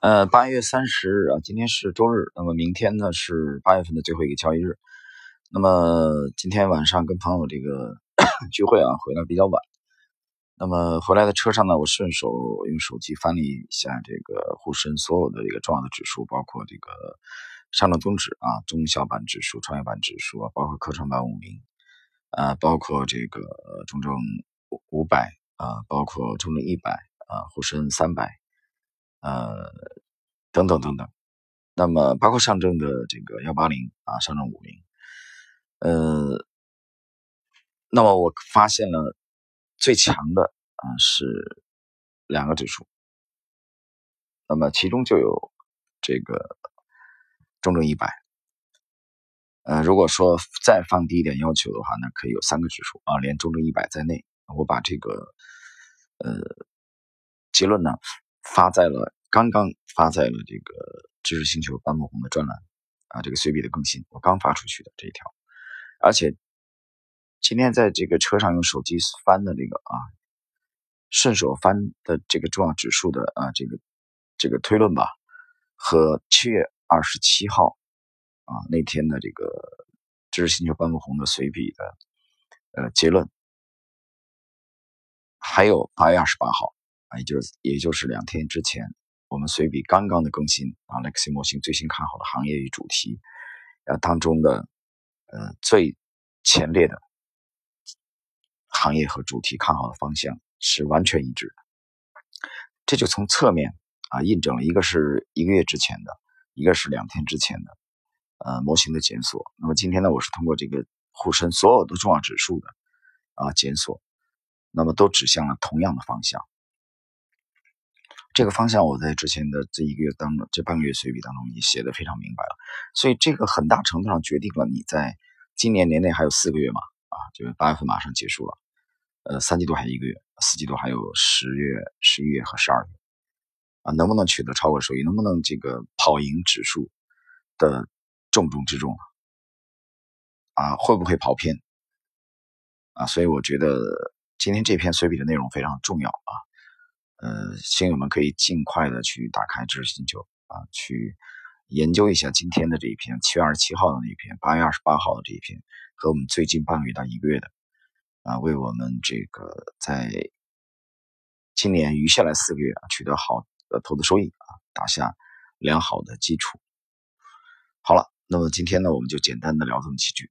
呃，八月三十日啊，今天是周日，那么明天呢是八月份的最后一个交易日。那么今天晚上跟朋友这个 聚会啊，回来比较晚。那么回来的车上呢，我顺手用手机翻了一下这个沪深所有的这个重要的指数，包括这个上证综指啊、中小板指数、创业板指数啊，包括科创板五零啊，包括这个中证五百啊，包括中证一百啊、沪深三百。呃，等等等等，那么包括上证的这个幺八零啊，上证五零，呃，那么我发现了最强的啊是两个指数，那么其中就有这个中证一百，呃，如果说再放低一点要求的话，那可以有三个指数啊，连中证一百在内，我把这个呃结论呢。发在了刚刚发在了这个知识星球班木红的专栏啊，这个随笔的更新，我刚发出去的这一条，而且今天在这个车上用手机翻的这个啊，顺手翻的这个重要指数的啊，这个这个推论吧，和七月二十七号啊那天的这个知识星球班木红的随笔的呃结论，还有八月二十八号。啊，也就是也就是两天之前，我们随笔刚刚的更新啊，Lexi 模型最新看好的行业与主题，啊当中的呃最前列的行业和主题看好的方向是完全一致的，这就从侧面啊印证了一个是一个月之前的，一个是两天之前的呃模型的检索。那么今天呢，我是通过这个沪深所有的重要指数的啊检索，那么都指向了同样的方向。这个方向我在之前的这一个月当中，这半个月随笔当中已经写的非常明白了，所以这个很大程度上决定了你在今年年内还有四个月嘛，啊，就是八月份马上结束了，呃，三季度还有一个月，四季度还有十月、十一月和十二月，啊，能不能取得超额收益，能不能这个跑赢指数的重中之重啊，会不会跑偏啊？所以我觉得今天这篇随笔的内容非常重要啊。呃，亲友们可以尽快的去打开知识星球啊，去研究一下今天的这一篇七月二十七号的那一篇，八月二十八号的这一篇，和我们最近半个月到一个月的啊，为我们这个在今年余下来四个月啊取得好的投资收益啊打下良好的基础。好了，那么今天呢，我们就简单的聊这么几句。